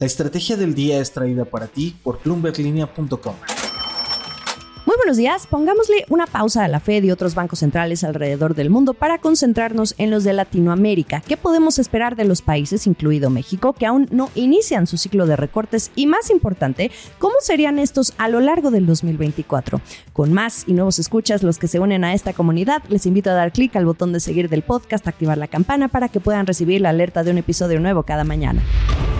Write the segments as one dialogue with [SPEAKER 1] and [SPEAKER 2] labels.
[SPEAKER 1] La estrategia del día es traída para ti por plumberlinea.com.
[SPEAKER 2] Muy buenos días, pongámosle una pausa a la Fed y otros bancos centrales alrededor del mundo para concentrarnos en los de Latinoamérica. ¿Qué podemos esperar de los países, incluido México, que aún no inician su ciclo de recortes? Y más importante, ¿cómo serían estos a lo largo del 2024? Con más y nuevos escuchas, los que se unen a esta comunidad, les invito a dar clic al botón de seguir del podcast, activar la campana para que puedan recibir la alerta de un episodio nuevo cada mañana.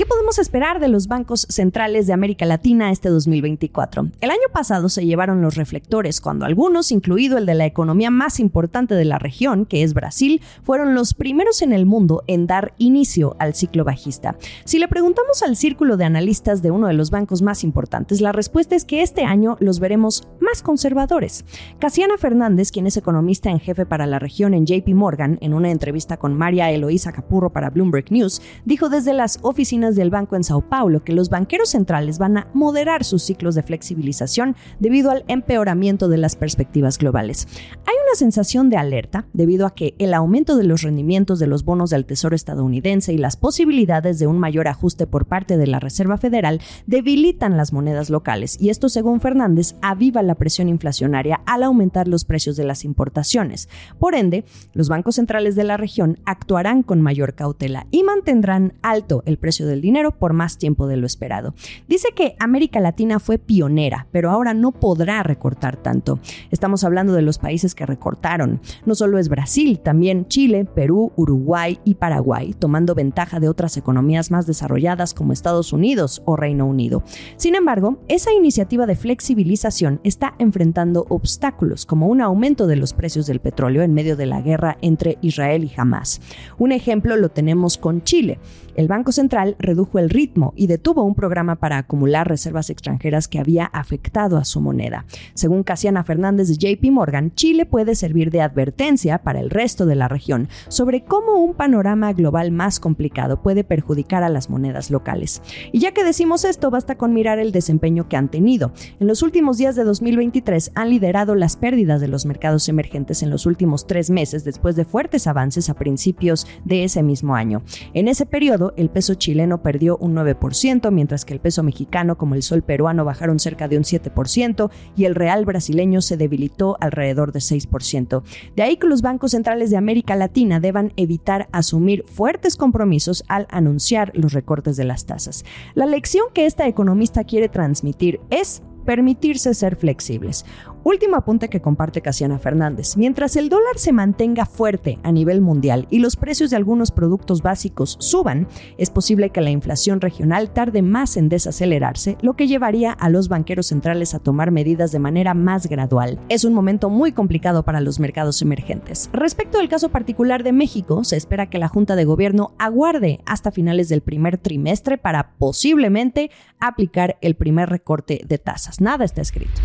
[SPEAKER 2] ¿Qué podemos esperar de los bancos centrales de América Latina este 2024? El año pasado se llevaron los reflectores cuando algunos, incluido el de la economía más importante de la región, que es Brasil, fueron los primeros en el mundo en dar inicio al ciclo bajista. Si le preguntamos al círculo de analistas de uno de los bancos más importantes, la respuesta es que este año los veremos más conservadores. Casiana Fernández, quien es economista en jefe para la región en JP Morgan, en una entrevista con María Eloísa Capurro para Bloomberg News, dijo desde las oficinas del banco en Sao Paulo que los banqueros centrales van a moderar sus ciclos de flexibilización debido al empeoramiento de las perspectivas globales. Hay una sensación de alerta debido a que el aumento de los rendimientos de los bonos del Tesoro estadounidense y las posibilidades de un mayor ajuste por parte de la Reserva Federal debilitan las monedas locales y esto, según Fernández, aviva la presión inflacionaria al aumentar los precios de las importaciones. Por ende, los bancos centrales de la región actuarán con mayor cautela y mantendrán alto el precio del dinero por más tiempo de lo esperado. Dice que América Latina fue pionera, pero ahora no podrá recortar tanto. Estamos hablando de los países que recortaron. No solo es Brasil, también Chile, Perú, Uruguay y Paraguay, tomando ventaja de otras economías más desarrolladas como Estados Unidos o Reino Unido. Sin embargo, esa iniciativa de flexibilización está enfrentando obstáculos como un aumento de los precios del petróleo en medio de la guerra entre Israel y Hamas. Un ejemplo lo tenemos con Chile. El Banco Central redujo el ritmo y detuvo un programa para acumular reservas extranjeras que había afectado a su moneda. Según Casiana Fernández de JP Morgan, Chile puede servir de advertencia para el resto de la región sobre cómo un panorama global más complicado puede perjudicar a las monedas locales. Y ya que decimos esto, basta con mirar el desempeño que han tenido. En los últimos días de 2023 han liderado las pérdidas de los mercados emergentes en los últimos tres meses después de fuertes avances a principios de ese mismo año. En ese periodo, el peso chileno perdió un 9%, mientras que el peso mexicano como el sol peruano bajaron cerca de un 7% y el real brasileño se debilitó alrededor de 6%. De ahí que los bancos centrales de América Latina deban evitar asumir fuertes compromisos al anunciar los recortes de las tasas. La lección que esta economista quiere transmitir es permitirse ser flexibles. Último apunte que comparte Casiana Fernández. Mientras el dólar se mantenga fuerte a nivel mundial y los precios de algunos productos básicos suban, es posible que la inflación regional tarde más en desacelerarse, lo que llevaría a los banqueros centrales a tomar medidas de manera más gradual. Es un momento muy complicado para los mercados emergentes. Respecto al caso particular de México, se espera que la Junta de Gobierno aguarde hasta finales del primer trimestre para posiblemente aplicar el primer recorte de tasas. Nada está escrito.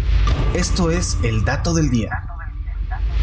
[SPEAKER 1] Esto es el dato del día.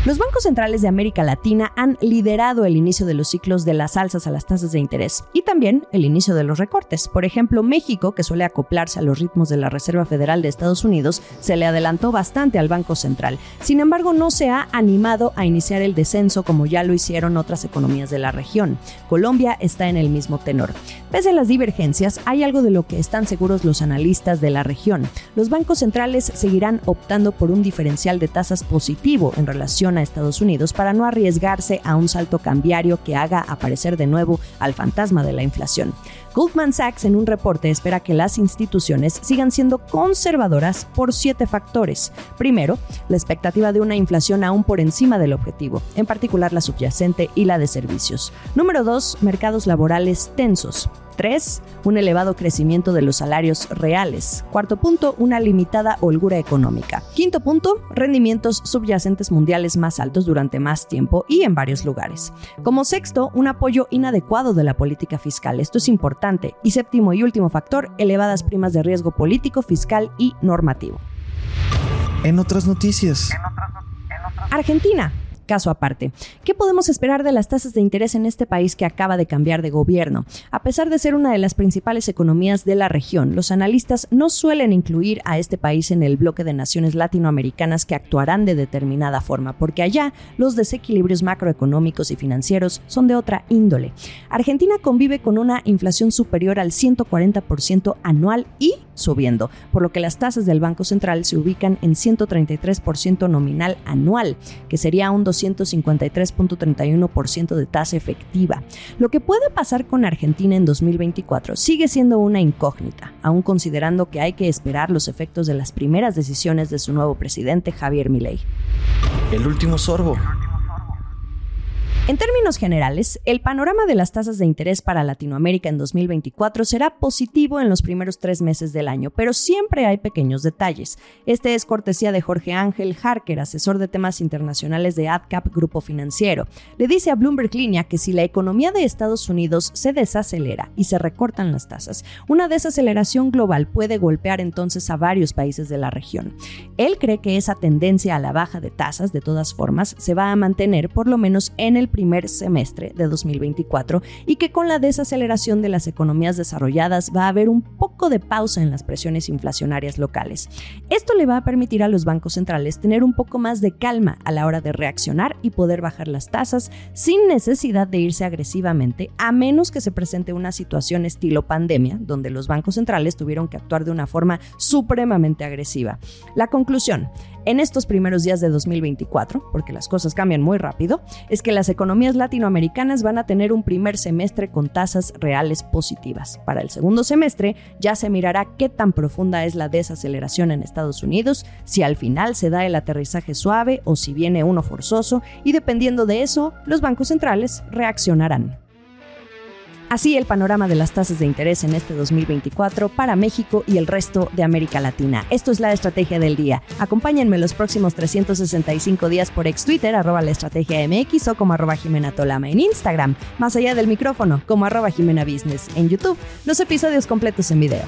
[SPEAKER 2] Los bancos centrales de América Latina han liderado el inicio de los ciclos de las alzas a las tasas de interés y también el inicio de los recortes. Por ejemplo, México, que suele acoplarse a los ritmos de la Reserva Federal de Estados Unidos, se le adelantó bastante al Banco Central. Sin embargo, no se ha animado a iniciar el descenso como ya lo hicieron otras economías de la región. Colombia está en el mismo tenor. Pese a las divergencias, hay algo de lo que están seguros los analistas de la región. Los bancos centrales seguirán optando por un diferencial de tasas positivo en relación a Estados Unidos para no arriesgarse a un salto cambiario que haga aparecer de nuevo al fantasma de la inflación. Goldman Sachs en un reporte espera que las instituciones sigan siendo conservadoras por siete factores. Primero, la expectativa de una inflación aún por encima del objetivo, en particular la subyacente y la de servicios. Número dos, mercados laborales tensos. 3. Un elevado crecimiento de los salarios reales. Cuarto punto, una limitada holgura económica. Quinto punto, rendimientos subyacentes mundiales más altos durante más tiempo y en varios lugares. Como sexto, un apoyo inadecuado de la política fiscal. Esto es importante. Y séptimo y último factor, elevadas primas de riesgo político, fiscal y normativo.
[SPEAKER 1] En otras noticias.
[SPEAKER 2] Argentina caso aparte. ¿Qué podemos esperar de las tasas de interés en este país que acaba de cambiar de gobierno? A pesar de ser una de las principales economías de la región, los analistas no suelen incluir a este país en el bloque de naciones latinoamericanas que actuarán de determinada forma, porque allá los desequilibrios macroeconómicos y financieros son de otra índole. Argentina convive con una inflación superior al 140% anual y subiendo, por lo que las tasas del Banco Central se ubican en 133% nominal anual, que sería un 253.31% de tasa efectiva. Lo que puede pasar con Argentina en 2024 sigue siendo una incógnita, aún considerando que hay que esperar los efectos de las primeras decisiones de su nuevo presidente Javier Milei.
[SPEAKER 1] El último sorbo.
[SPEAKER 2] En términos generales, el panorama de las tasas de interés para Latinoamérica en 2024 será positivo en los primeros tres meses del año, pero siempre hay pequeños detalles. Este es cortesía de Jorge Ángel Harker, asesor de temas internacionales de AdCap Grupo Financiero. Le dice a Bloomberg Línea que si la economía de Estados Unidos se desacelera y se recortan las tasas, una desaceleración global puede golpear entonces a varios países de la región. Él cree que esa tendencia a la baja de tasas, de todas formas, se va a mantener por lo menos en el primer semestre de 2024 y que con la desaceleración de las economías desarrolladas va a haber un poco de pausa en las presiones inflacionarias locales. Esto le va a permitir a los bancos centrales tener un poco más de calma a la hora de reaccionar y poder bajar las tasas sin necesidad de irse agresivamente, a menos que se presente una situación estilo pandemia, donde los bancos centrales tuvieron que actuar de una forma supremamente agresiva. La conclusión, en estos primeros días de 2024, porque las cosas cambian muy rápido, es que las economías latinoamericanas van a tener un primer semestre con tasas reales positivas. Para el segundo semestre ya se mirará qué tan profunda es la desaceleración en Estados Unidos, si al final se da el aterrizaje suave o si viene uno forzoso, y dependiendo de eso, los bancos centrales reaccionarán. Así el panorama de las tasas de interés en este 2024 para México y el resto de América Latina. Esto es la estrategia del día. Acompáñenme los próximos 365 días por ex Twitter, arroba la estrategia MX o como arroba Jimena Tolama en Instagram, más allá del micrófono, como arroba Jimena Business en YouTube, los episodios completos en video.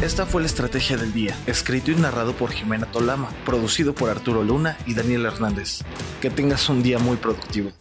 [SPEAKER 1] Esta fue la estrategia del día, escrito y narrado por Jimena Tolama, producido por Arturo Luna y Daniel Hernández. Que tengas un día muy productivo.